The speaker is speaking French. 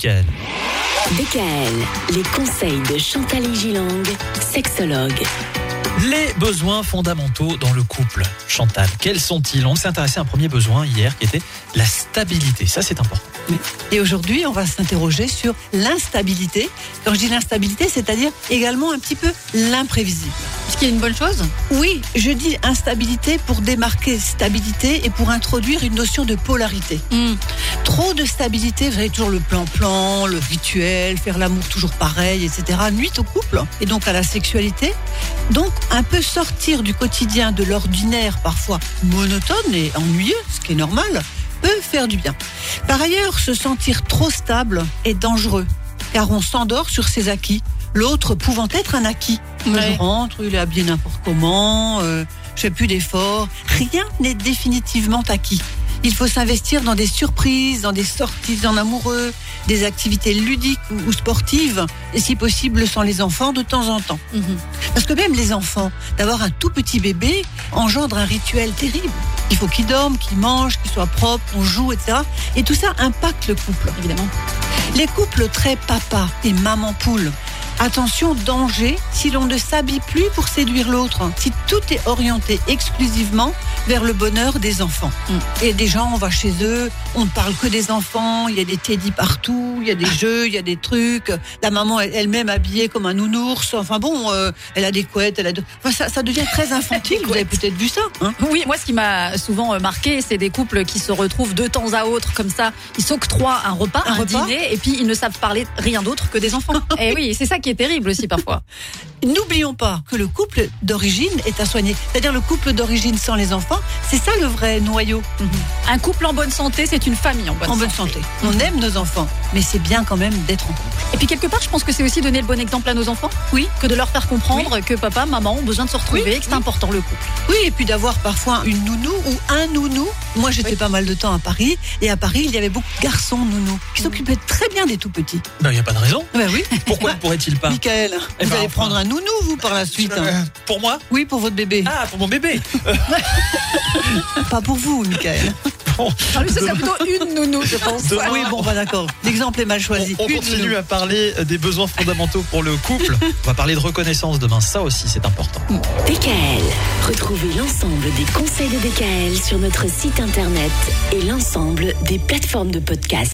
DKL, les conseils de Chantal Gilang, sexologue. Les besoins fondamentaux dans le couple. Chantal, quels sont-ils On s'est intéressé à un premier besoin hier qui était la stabilité. Ça, c'est important. Et aujourd'hui, on va s'interroger sur l'instabilité. Quand je dis l'instabilité, c'est-à-dire également un petit peu l'imprévisible. Ce qui est une bonne chose? Oui, je dis instabilité pour démarquer stabilité et pour introduire une notion de polarité. Hmm. Trop de stabilité, vous avez toujours le plan-plan, le rituel, faire l'amour toujours pareil, etc. Nuit au couple et donc à la sexualité. Donc un peu sortir du quotidien, de l'ordinaire parfois monotone et ennuyeux, ce qui est normal, peut faire du bien. Par ailleurs, se sentir trop stable est dangereux, car on s'endort sur ses acquis, l'autre pouvant être un acquis. Ouais. Je rentre, il est habillé n'importe comment, euh, je fais plus d'efforts, rien n'est définitivement acquis. Il faut s'investir dans des surprises, dans des sorties en amoureux, des activités ludiques ou- ou sportives, et si possible sans les enfants de temps en temps. Mhm. Parce que même les enfants, d'avoir un tout petit bébé engendre un rituel terrible. Il faut qu'il dorme, qu'il mange, qu'il soit propre, qu'on joue, etc. Et tout ça impacte le couple. Évidemment. Les couples très papa et maman poule. Attention, danger si l'on ne s'habille plus pour séduire l'autre, si tout est orienté exclusivement vers le bonheur des enfants. Mm. Et des gens, on va chez eux, on ne parle que des enfants, il y a des teddy partout, il y a des jeux, il y a des trucs. La maman elle- elle-même habillée comme un nounours. Enfin bon, euh, elle a des couettes, elle a de... enfin, ça, ça devient très infantile. Vous avez peut-être vu ça. Hein? Oui, moi, ce qui m'a souvent euh, marqué, c'est des couples qui se retrouvent de temps à autre, comme ça. Ils s'octroient un repas, Un un, repas? dîner, et puis ils ne savent parler rien d'autre que des enfants. et oui, c'est ça qui est terrible aussi parfois. N'oublions pas que le couple d'origine est à soigner. C'est-à-dire le couple d'origine sans les enfants, c'est ça le vrai noyau. Un couple en bonne santé, c'est une famille en bonne en santé. bonne santé. On aime nos enfants, mais c'est bien quand même d'être en couple. Et puis quelque part, je pense que c'est aussi donner le bon exemple à nos enfants. Oui. Que de leur faire comprendre que papa, maman ont besoin de se retrouver, Oui, et que c'est oui. important le couple. Oui, et puis d'avoir parfois une nounou ou un nounou. Moi, j'étais Oui. pas mal de temps à Paris, et à Paris, il y avait beaucoup de garçons nounous qui s'occupaient très bien des tout petits. Ben, il n'y a pas de raison. Ben oui. Pourquoi ne pourrait-il pas Michael, Eh vous ben, allez enfin. prendre un nounou, vous, par la suite. hein. Pour moi Oui, pour votre bébé. Ah, pour mon bébé Pas pour vous, Michael. Bon, Ah, lui, ça, c'est plutôt une nounou, je pense. Demain, Oui, bon, bah d'accord. L'exemple est mal choisi. on, continue nounou. à parler des besoins fondamentaux pour le couple. On va parler de reconnaissance demain. Ça aussi, c'est important. DKL. Retrouvez l'ensemble des conseils de DKL sur notre site internet et l'ensemble des plateformes de podcast.